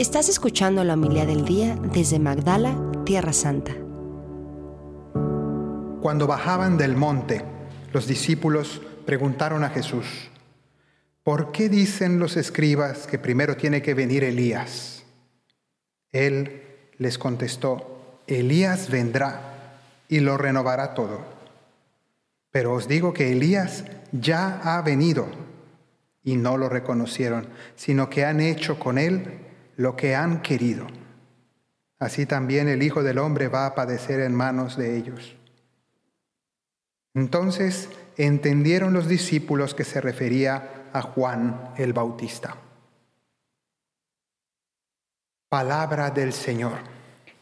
Estás escuchando la humildad del día desde Magdala, Tierra Santa. Cuando bajaban del monte, los discípulos preguntaron a Jesús, ¿por qué dicen los escribas que primero tiene que venir Elías? Él les contestó, Elías vendrá y lo renovará todo. Pero os digo que Elías ya ha venido y no lo reconocieron, sino que han hecho con él lo que han querido. Así también el Hijo del Hombre va a padecer en manos de ellos. Entonces entendieron los discípulos que se refería a Juan el Bautista. Palabra del Señor.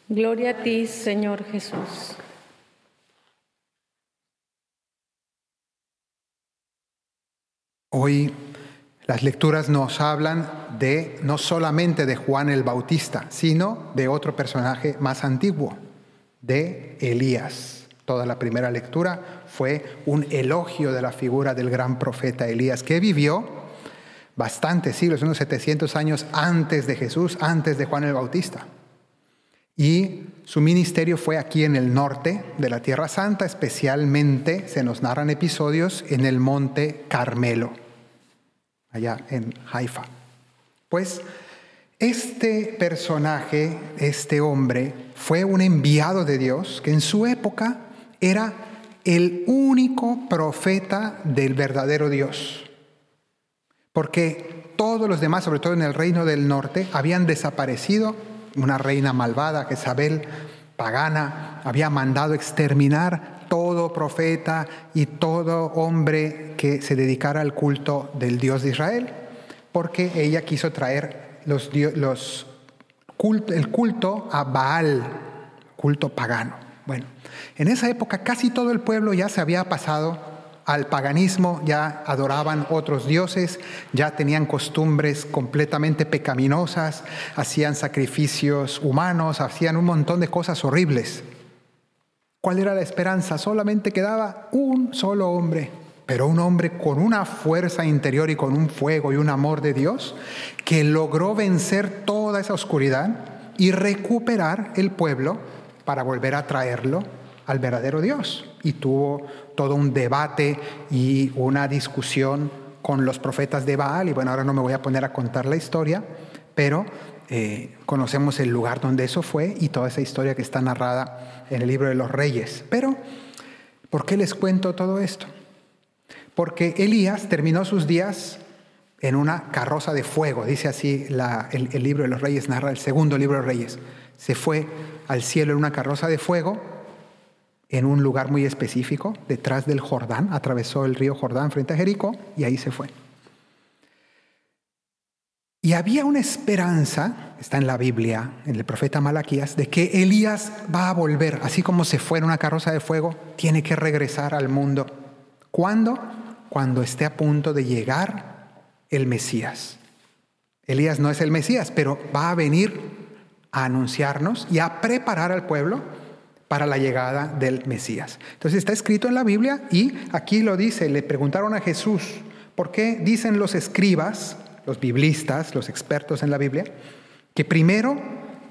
Gloria a ti, Señor Jesús. Hoy las lecturas nos hablan de no solamente de Juan el Bautista, sino de otro personaje más antiguo, de Elías. Toda la primera lectura fue un elogio de la figura del gran profeta Elías, que vivió bastantes siglos, unos 700 años antes de Jesús, antes de Juan el Bautista. Y su ministerio fue aquí en el norte de la Tierra Santa, especialmente se nos narran episodios en el monte Carmelo allá en Haifa. Pues este personaje, este hombre, fue un enviado de Dios que en su época era el único profeta del verdadero Dios. Porque todos los demás, sobre todo en el reino del norte, habían desaparecido. Una reina malvada, Jezabel, pagana, había mandado exterminar todo profeta y todo hombre que se dedicara al culto del Dios de Israel, porque ella quiso traer los, el culto a Baal, culto pagano. Bueno, en esa época casi todo el pueblo ya se había pasado al paganismo, ya adoraban otros dioses, ya tenían costumbres completamente pecaminosas, hacían sacrificios humanos, hacían un montón de cosas horribles. ¿Cuál era la esperanza? Solamente quedaba un solo hombre, pero un hombre con una fuerza interior y con un fuego y un amor de Dios que logró vencer toda esa oscuridad y recuperar el pueblo para volver a traerlo al verdadero Dios. Y tuvo todo un debate y una discusión con los profetas de Baal. Y bueno, ahora no me voy a poner a contar la historia, pero eh, conocemos el lugar donde eso fue y toda esa historia que está narrada en el libro de los reyes. Pero, ¿por qué les cuento todo esto? Porque Elías terminó sus días en una carroza de fuego, dice así el, el libro de los reyes, narra el segundo libro de los reyes. Se fue al cielo en una carroza de fuego en un lugar muy específico, detrás del Jordán, atravesó el río Jordán frente a Jericó y ahí se fue. Y había una esperanza, está en la Biblia, en el profeta Malaquías, de que Elías va a volver, así como se fue en una carroza de fuego, tiene que regresar al mundo. ¿Cuándo? Cuando esté a punto de llegar el Mesías. Elías no es el Mesías, pero va a venir a anunciarnos y a preparar al pueblo para la llegada del Mesías. Entonces está escrito en la Biblia y aquí lo dice, le preguntaron a Jesús, ¿por qué dicen los escribas los biblistas, los expertos en la Biblia, que primero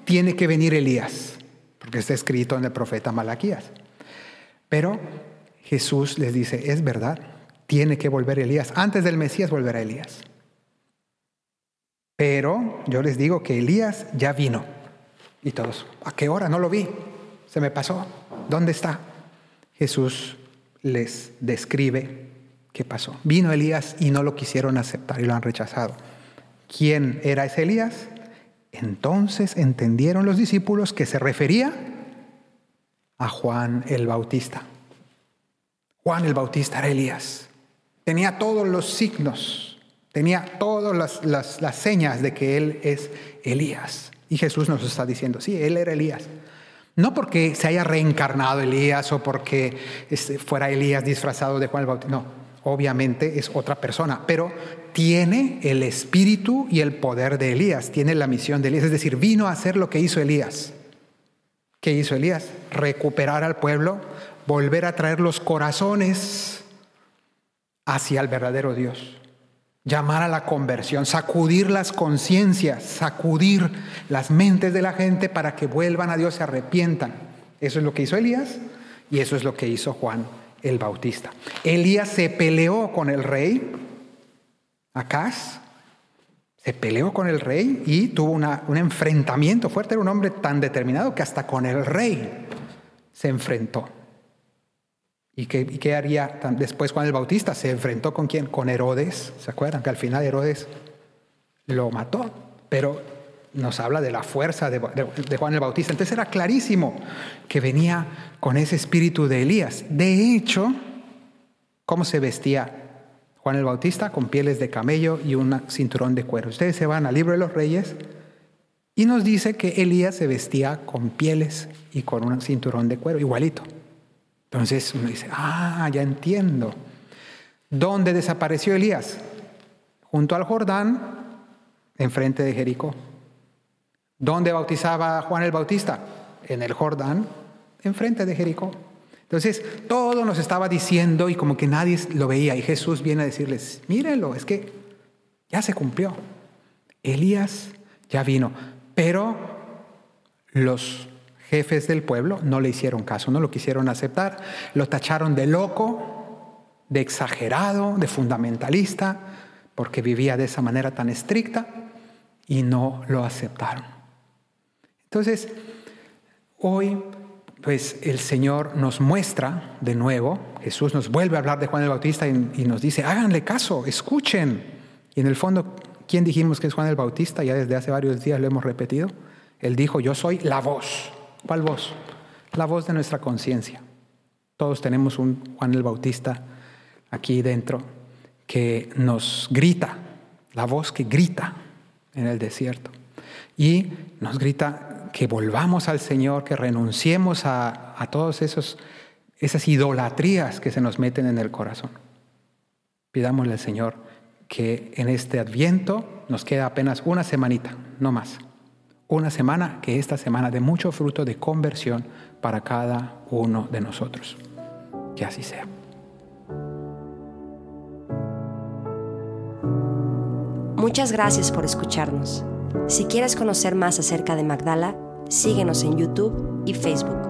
tiene que venir Elías, porque está escrito en el profeta Malaquías. Pero Jesús les dice, es verdad, tiene que volver Elías. Antes del Mesías volverá Elías. Pero yo les digo que Elías ya vino. Y todos, ¿a qué hora? No lo vi. Se me pasó. ¿Dónde está? Jesús les describe ¿Qué pasó? Vino Elías y no lo quisieron aceptar y lo han rechazado. ¿Quién era ese Elías? Entonces entendieron los discípulos que se refería a Juan el Bautista. Juan el Bautista era Elías. Tenía todos los signos, tenía todas las, las señas de que él es Elías. Y Jesús nos está diciendo, sí, él era Elías. No porque se haya reencarnado Elías o porque este, fuera Elías disfrazado de Juan el Bautista, no, obviamente es otra persona, pero tiene el espíritu y el poder de Elías, tiene la misión de Elías, es decir, vino a hacer lo que hizo Elías. ¿Qué hizo Elías? Recuperar al pueblo, volver a traer los corazones hacia el verdadero Dios. llamar a la conversión, sacudir las conciencias, sacudir las mentes de la gente para que vuelvan a Dios, se arrepientan. Eso es lo que hizo Elías y eso es lo que hizo Juan el Bautista. Elías se peleó con el rey, Acaz, se peleó con el rey y tuvo un enfrentamiento fuerte. Era un hombre tan determinado que hasta con el rey se enfrentó. ¿Y qué, haría después Juan el Bautista? Se enfrentó con quién? Con Herodes. ¿Se acuerdan? Que al final Herodes lo mató. Pero nos habla de la fuerza de, Juan el Bautista. Entonces era clarísimo que venía con ese espíritu de Elías. De hecho, ¿cómo se vestía Juan el Bautista? Con pieles de camello y un cinturón de cuero. Ustedes se van al libro de los reyes y nos dice que Elías se vestía con pieles y con un cinturón de cuero, igualito. Entonces uno dice, ah, ya entiendo. ¿Dónde desapareció Elías? Junto al Jordán, enfrente de Jericó. ¿Dónde bautizaba Juan el Bautista? En el Jordán, enfrente de Jericó. Entonces, todo nos estaba diciendo y como que nadie lo veía. Y Jesús viene a decirles, mírenlo, es que ya se cumplió. Elías ya vino. Pero los jefes del pueblo no le hicieron caso, no lo quisieron aceptar, lo tacharon de loco, de exagerado, de fundamentalista, porque vivía de esa manera tan estricta y no lo aceptaron. Entonces, hoy pues el Señor nos muestra de nuevo, Jesús nos vuelve a hablar de Juan el Bautista y, nos dice, háganle caso, escuchen. Y en el fondo, ¿quién dijimos que es Juan el Bautista? Ya desde hace varios días lo hemos repetido. Él dijo, yo soy la voz. ¿Cuál voz? La voz de nuestra conciencia. Todos tenemos un Juan el Bautista aquí dentro que nos grita, la voz que grita en el desierto. Y nos grita que volvamos al Señor, que renunciemos a, a todas esas idolatrías que se nos meten en el corazón. Pidámosle al Señor que en este adviento nos queda apenas una semanita, no más una semana que esta semana de mucho fruto de conversión para cada uno de nosotros. Que así sea. Muchas gracias por escucharnos. Si quieres conocer más acerca de Magdala, síguenos en YouTube y Facebook.